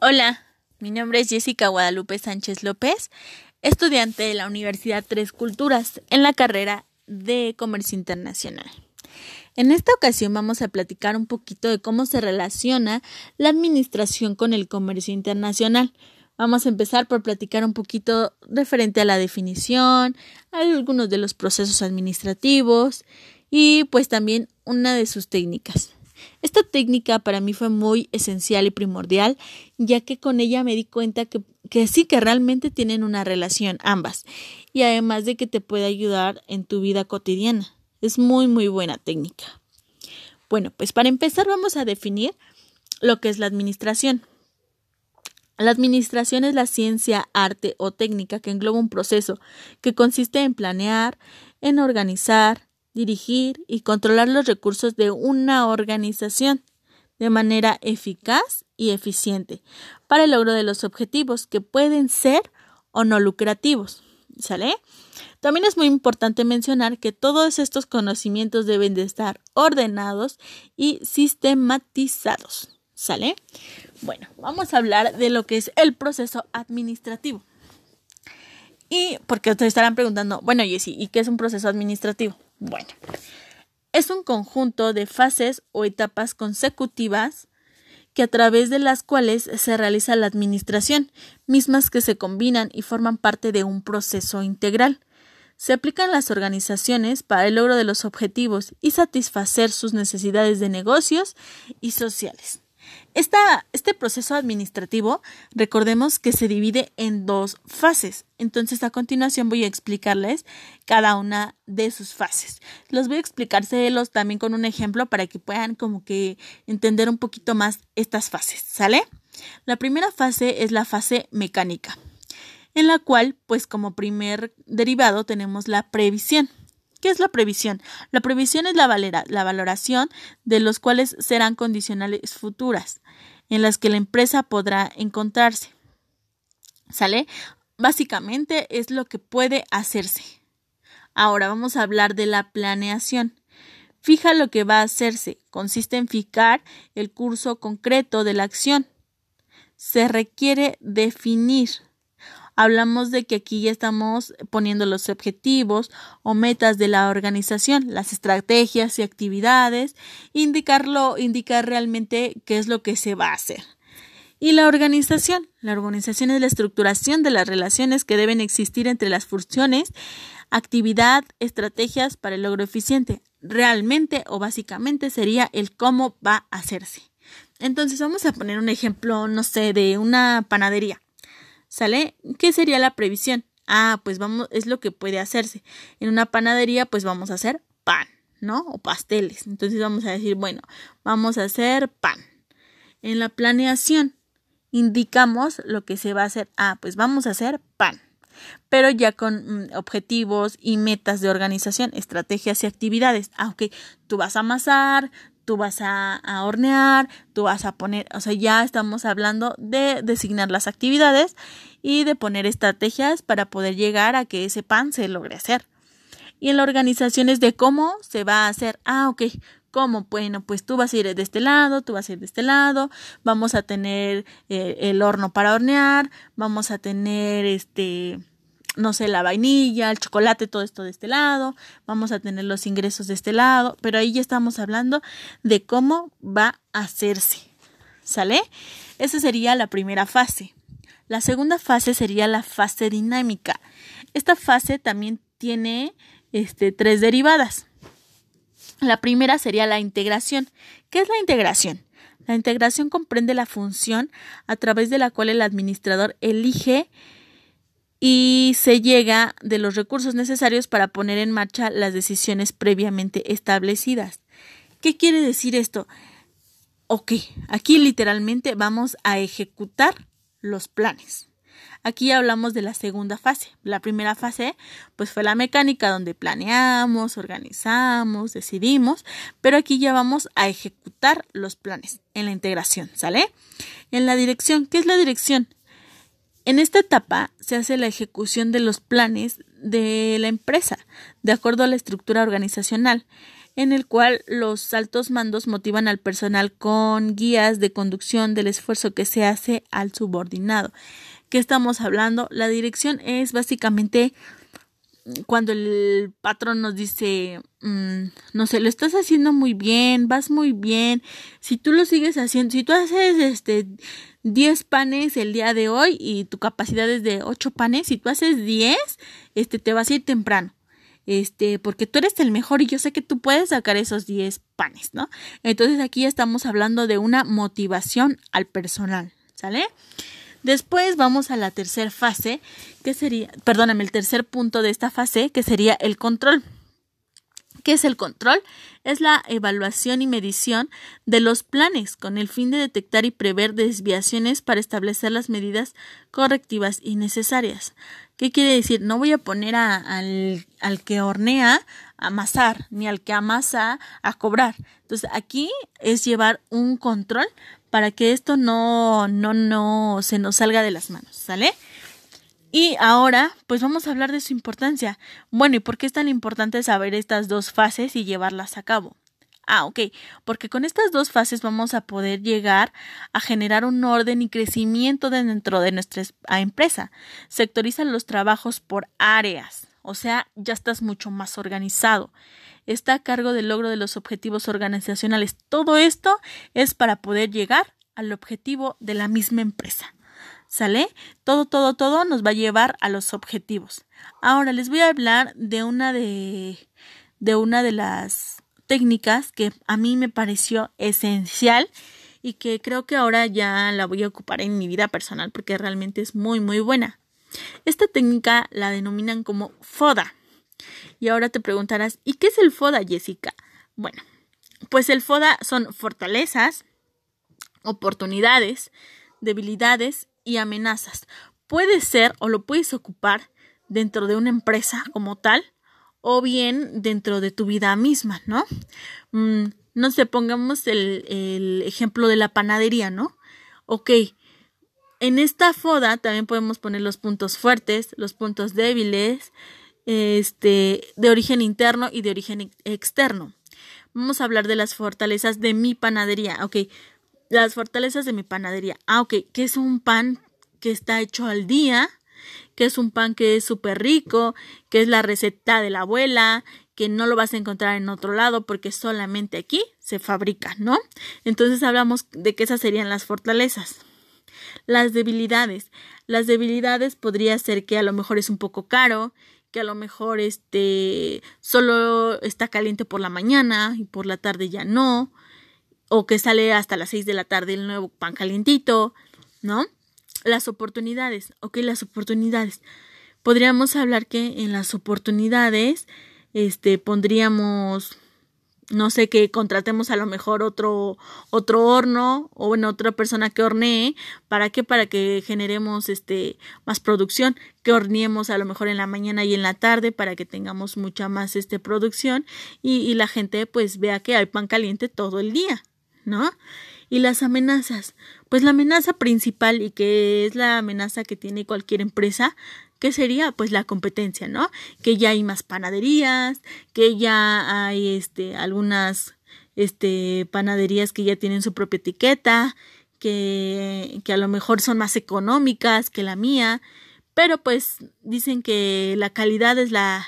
Hola, mi nombre es Jessica Guadalupe Sánchez López, estudiante de la Universidad Tres Culturas en la carrera de Comercio Internacional. En esta ocasión vamos a platicar un poquito de cómo se relaciona la administración con el comercio internacional. Vamos a empezar por platicar un poquito referente a la definición, a algunos de los procesos administrativos y pues también una de sus técnicas. Esta técnica para mí fue muy esencial y primordial, ya que con ella me di cuenta que, que, sí que realmente tienen una relación ambas, y además de que te puede ayudar en tu vida cotidiana. Es muy, muy buena técnica. Bueno, pues para empezar vamos a definir lo que es la administración. La administración es la ciencia, arte o técnica que engloba un proceso que consiste en planear, en organizar, dirigir y controlar los recursos de una organización de manera eficaz y eficiente para el logro de los objetivos que pueden ser o no lucrativos. ¿Sale? También es muy importante mencionar que todos estos conocimientos deben de estar ordenados y sistematizados. ¿Sale? Bueno, vamos a hablar de lo que es el proceso administrativo. Y porque ustedes estarán preguntando, bueno, Jessy, ¿y qué es un proceso administrativo? Bueno, es un conjunto de fases o etapas consecutivas que a través de las cuales se realiza la administración, mismas que se combinan y forman parte de un proceso integral. Se aplican las organizaciones para el logro de los objetivos y satisfacer sus necesidades de negocios y sociales este proceso administrativo, recordemos que se divide en dos fases. Entonces, a continuación voy a explicarles cada una de sus fases. Los voy a explicárselos también con un ejemplo para que puedan como que entender un poquito más estas fases, ¿sale? La primera fase es la fase mecánica, en la cual, pues como primer derivado tenemos la previsión. ¿Qué es la previsión? La previsión es la, la valoración de los cuales serán condicionales futuras en las que la empresa podrá encontrarse. ¿Sale? Básicamente es lo que puede hacerse. Ahora vamos a hablar de la planeación. Fija lo que va a hacerse. Consiste en fijar el curso concreto de la acción. Se requiere definir hablamos de que aquí ya estamos poniendo los objetivos o metas de la organización, las estrategias y actividades, indicarlo, indicar realmente qué es lo que se va a hacer. Y la organización. La organización es la estructuración de las relaciones que deben existir entre las funciones, actividad, estrategias para el logro eficiente. Realmente o básicamente sería el cómo va a hacerse. Entonces vamos a poner un ejemplo, no sé, de una panadería. ¿Sale? ¿Qué sería la previsión? Ah, pues vamos, es lo que puede hacerse. En una panadería, pues vamos a hacer pan, ¿no? O pasteles. Entonces vamos a decir, bueno, vamos a hacer pan. En la planeación, indicamos lo que se va a hacer. Ah, pues vamos a hacer pan. Pero ya con mm, objetivos y metas de organización, estrategias y actividades. Ah, ok, tú vas a amasar, tú vas a, hornear, tú vas a poner, o sea, ya estamos hablando de designar las actividades y de poner estrategias para poder llegar a que ese pan se logre hacer. Y en la organización es de cómo se va a hacer. Ah, ok. ¿Cómo? Bueno, pues tú vas a ir de este lado, tú vas a ir de este lado, vamos a tener eh, el horno para hornear, vamos a tener este no sé, la vainilla, el chocolate, todo esto de este lado, vamos a tener los ingresos de este lado, pero ahí ya estamos hablando de cómo va a hacerse. ¿Sale? Esa sería la primera fase. La segunda fase sería la fase dinámica. Esta fase también tiene este, tres derivadas. La primera sería la integración. ¿Qué es la integración? La integración comprende la función a través de la cual el administrador elige y se llega de los recursos necesarios para poner en marcha las decisiones previamente establecidas. ¿Qué quiere decir esto? Ok, aquí literalmente vamos a ejecutar los planes. Aquí hablamos de la segunda fase. La primera fase, pues fue la mecánica donde planeamos, organizamos, decidimos, pero aquí ya vamos a ejecutar los planes en la integración, ¿sale? En la dirección, ¿qué es la dirección? En esta etapa se hace la ejecución de los planes de la empresa, de acuerdo a la estructura organizacional. en el cual los altos mandos motivan al personal con guías de conducción del esfuerzo que se hace al subordinado. ¿Qué estamos hablando? La dirección es básicamente cuando el patrón nos dice, mm, no sé, lo estás haciendo muy bien, vas muy bien, si tú lo sigues haciendo, si tú haces este 10 panes el día de hoy y tu capacidad es de 8 panes, si tú haces 10, este te vas a ir temprano. Este, porque tú eres el mejor y yo sé que tú puedes sacar esos 10 panes, ¿no? Entonces aquí estamos hablando de una motivación al personal, ¿sale? Después vamos a la tercera fase, que sería, perdóname, el tercer punto de esta fase, que sería el control. ¿Qué es el control? Es la evaluación y medición de los planes con el fin de detectar y prever desviaciones para establecer las medidas correctivas y necesarias. ¿Qué quiere decir? No voy a poner al, al que hornea a amasar, ni al que amasa a cobrar. Entonces aquí es llevar un control para que esto no, no, no se nos salga de las manos, ¿sale? Y ahora, pues vamos a hablar de su importancia. Bueno, ¿y por qué es tan importante saber estas dos fases y llevarlas a cabo? Ah, ok, porque con estas dos fases vamos a poder llegar a generar un orden y crecimiento dentro de nuestra empresa. Sectorizan los trabajos por áreas, o sea, ya estás mucho más organizado está a cargo del logro de los objetivos organizacionales. Todo esto es para poder llegar al objetivo de la misma empresa. ¿Sale? Todo, todo, todo nos va a llevar a los objetivos. Ahora les voy a hablar de una de, de una de las técnicas que a mí me pareció esencial y que creo que ahora ya la voy a ocupar en mi vida personal porque realmente es muy muy buena. Esta técnica la denominan como FODA. Y ahora te preguntarás, ¿y qué es el FODA, Jessica? Bueno, pues el FODA son fortalezas, oportunidades, debilidades y amenazas. Puede ser o lo puedes ocupar dentro de una empresa como tal o bien dentro de tu vida misma, ¿no? Mm, no sé, pongamos el, el ejemplo de la panadería, ¿no? Ok, en esta foda también podemos poner los puntos fuertes, los puntos débiles, este, de origen interno y de origen externo. Vamos a hablar de las fortalezas de mi panadería. Ok, las fortalezas de mi panadería. Ah, ok, que es un pan que está hecho al día, que es un pan que es súper rico, que es la receta de la abuela, que no lo vas a encontrar en otro lado porque solamente aquí se fabrica, ¿no? Entonces hablamos de que esas serían las fortalezas. Las debilidades. Las debilidades podría ser que a lo mejor es un poco caro, que a lo mejor este solo está caliente por la mañana y por la tarde ya no, o que sale hasta las seis de la tarde el nuevo pan calientito, ¿no? Las oportunidades, ok, las oportunidades. Podríamos hablar que en las oportunidades, este, pondríamos no sé, que contratemos a lo mejor otro, otro horno o bueno, otra persona que hornee, ¿para qué? Para que generemos este más producción, que horneemos a lo mejor en la mañana y en la tarde para que tengamos mucha más este producción y, y la gente pues vea que hay pan caliente todo el día, ¿no? Y las amenazas, pues la amenaza principal y que es la amenaza que tiene cualquier empresa ¿Qué sería? Pues la competencia, ¿no? Que ya hay más panaderías, que ya hay este algunas este panaderías que ya tienen su propia etiqueta, que, que a lo mejor son más económicas que la mía, pero pues dicen que la calidad es la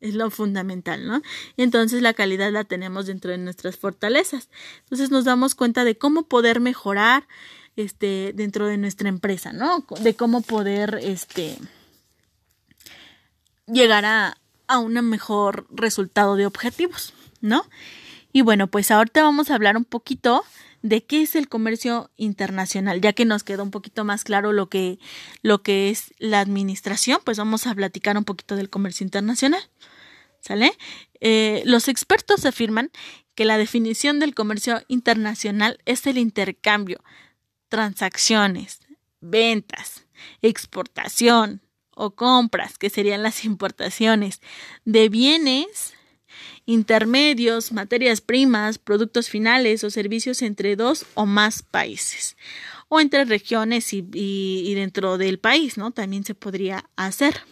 es lo fundamental, ¿no? Entonces la calidad la tenemos dentro de nuestras fortalezas. Entonces nos damos cuenta de cómo poder mejorar este dentro de nuestra empresa, ¿no? De cómo poder este llegar a, un mejor resultado de objetivos, ¿no? Y bueno, pues ahorita vamos a hablar un poquito de qué es el comercio internacional, ya que nos quedó un poquito más claro lo que, lo que es la administración, pues vamos a platicar un poquito del comercio internacional. ¿Sale? Eh, los expertos afirman que la definición del comercio internacional es el intercambio, transacciones, ventas, exportación, o compras, que serían las importaciones de bienes intermedios, materias primas, productos finales o servicios entre dos o más países o entre regiones y, dentro del país, ¿no? También se podría hacer.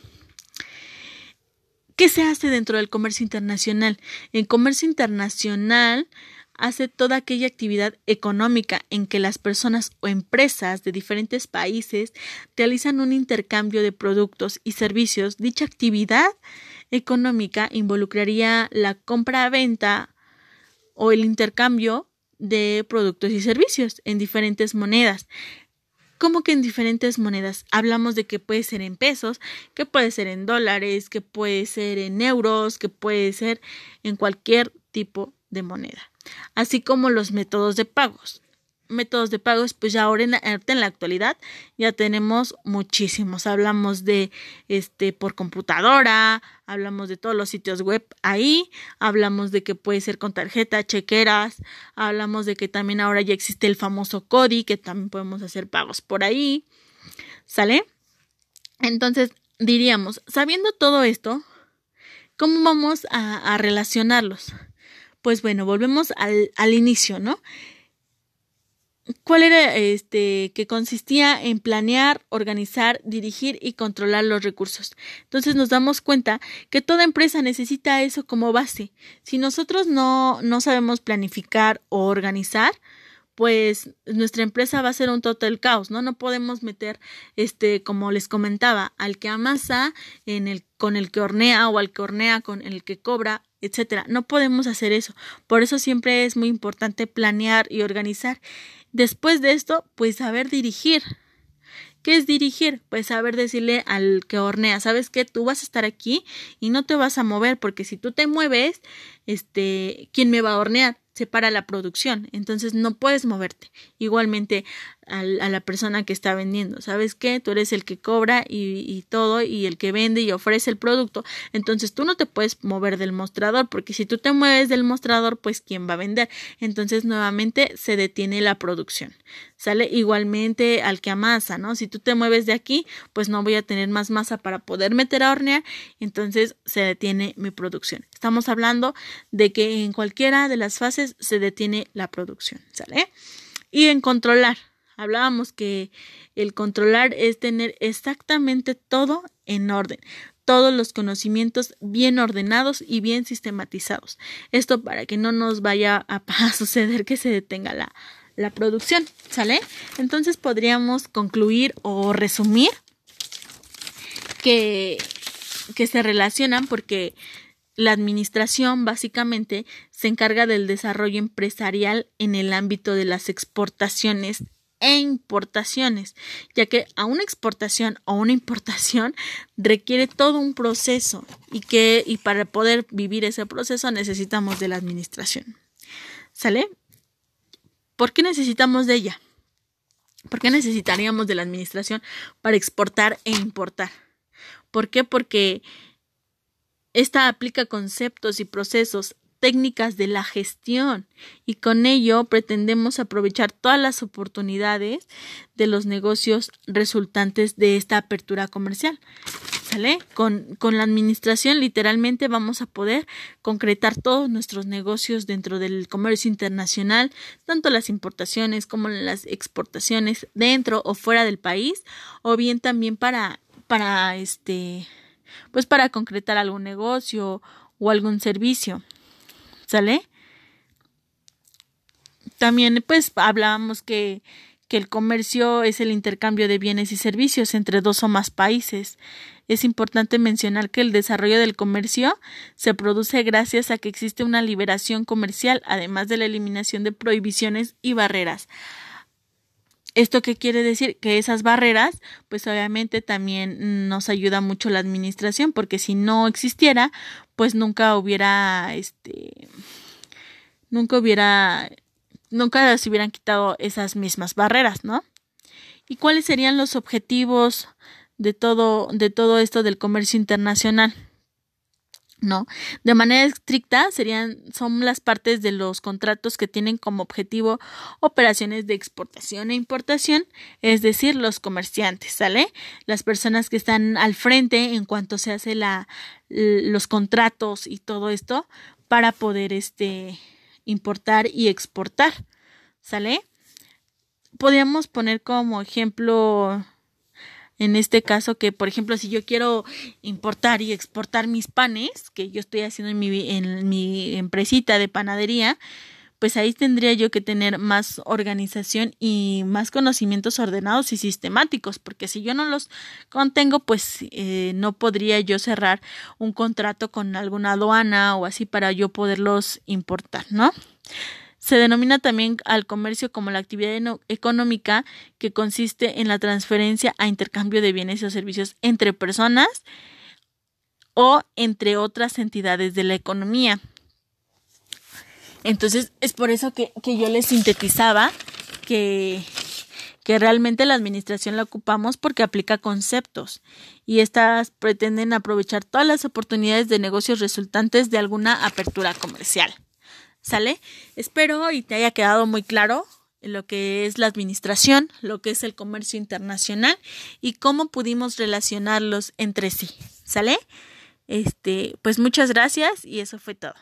¿Qué se hace dentro del comercio internacional? En comercio internacional hace toda aquella actividad económica en que las personas o empresas de diferentes países realizan un intercambio de productos y servicios. Dicha actividad económica involucraría la compra-venta o el intercambio de productos y servicios en diferentes monedas. ¿Cómo que en diferentes monedas? Hablamos de que puede ser en pesos, que puede ser en dólares, que puede ser en euros, que puede ser en cualquier tipo de moneda así como los métodos de pagos. Métodos de pagos, pues ya ahora en la, en la actualidad ya tenemos muchísimos. Hablamos de este por computadora, hablamos de todos los sitios web ahí, hablamos de que puede ser con tarjeta, chequeras, hablamos de que también ahora ya existe el famoso CODI, que también podemos hacer pagos por ahí. ¿Sale? Entonces, diríamos, sabiendo todo esto, ¿cómo vamos a, a relacionarlos? Pues bueno, volvemos al, al inicio, ¿no? ¿Cuál era este que consistía en planear, organizar, dirigir y controlar los recursos? Entonces nos damos cuenta que toda empresa necesita eso como base. Si nosotros no, no sabemos planificar o organizar, pues nuestra empresa va a ser un total caos, ¿no? No podemos meter, este, como les comentaba, al que amasa en el, con el que hornea o al que hornea con el que cobra etcétera. No podemos hacer eso. Por eso siempre es muy importante planear y organizar. Después de esto, pues saber dirigir. ¿Qué es dirigir? Pues saber decirle al que hornea, ¿sabes qué? Tú vas a estar aquí y no te vas a mover porque si tú te mueves, este, ¿quién me va a hornear? Se para la producción, entonces no puedes moverte. Igualmente a la persona que está vendiendo. ¿Sabes qué? Tú eres el que cobra y, todo y el que vende y ofrece el producto. Entonces tú no te puedes mover del mostrador porque si tú te mueves del mostrador, pues ¿quién va a vender? Entonces nuevamente se detiene la producción. Sale igualmente al que amasa, ¿no? Si tú te mueves de aquí, pues no voy a tener más masa para poder meter a hornear. Entonces se detiene mi producción. Estamos hablando de que en cualquiera de las fases se detiene la producción. ¿Sale? Y en controlar Hablábamos que el controlar es tener exactamente todo en orden, todos los conocimientos bien ordenados y bien sistematizados. Esto para que no nos vaya a, suceder que se detenga la, la producción, ¿sale? Entonces podríamos concluir o resumir que, que se relacionan porque la administración básicamente se encarga del desarrollo empresarial en el ámbito de las exportaciones e importaciones, ya que a una exportación o una importación requiere todo un proceso y que y para poder vivir ese proceso necesitamos de la administración. ¿Sale? ¿Por qué necesitamos de ella? ¿Por qué necesitaríamos de la administración para exportar e importar? ¿Por qué? Porque esta aplica conceptos y procesos técnicas de la gestión y con ello pretendemos aprovechar todas las oportunidades de los negocios resultantes de esta apertura comercial. ¿Sale? Con, con la administración literalmente vamos a poder concretar todos nuestros negocios dentro del comercio internacional, tanto las importaciones como las exportaciones dentro o fuera del país, o bien también para, para este, pues para concretar algún negocio o algún servicio. ¿Sale? También pues hablábamos que, que el comercio es el intercambio de bienes y servicios entre dos o más países. Es importante mencionar que el desarrollo del comercio se produce gracias a que existe una liberación comercial, además de la eliminación de prohibiciones y barreras. ¿Esto qué quiere decir? Que esas barreras, pues obviamente también nos ayuda mucho la administración, porque si no existiera, pues nunca hubiera, este, nunca hubiera, nunca se hubieran quitado esas mismas barreras, ¿no? ¿Y cuáles serían los objetivos de todo, de todo esto del comercio internacional? ¿No? De manera estricta serían son las partes de los contratos que tienen como objetivo operaciones de exportación e importación, es decir, los comerciantes, ¿sale? Las personas que están al frente en cuanto se hace la los contratos y todo esto para poder este importar y exportar, ¿sale? Podríamos poner como ejemplo En este caso que, por ejemplo, si yo quiero importar y exportar mis panes, que yo estoy haciendo en mi, en mi empresita de panadería, pues ahí tendría yo que tener más organización y más conocimientos ordenados y sistemáticos, porque si yo no los contengo, pues eh, no podría yo cerrar un contrato con alguna aduana o así para yo poderlos importar, ¿no? Se denomina también al comercio como la actividad económica que consiste en la transferencia a intercambio de bienes o servicios entre personas o entre otras entidades de la economía. Entonces es por eso que, yo les sintetizaba que, que realmente la administración la ocupamos porque aplica conceptos y estas pretenden aprovechar todas las oportunidades de negocios resultantes de alguna apertura comercial. ¿Sale? Espero y te haya quedado muy claro lo que es la administración, lo que es el comercio internacional y cómo pudimos relacionarlos entre sí. ¿Sale? Este, pues muchas gracias y eso fue todo.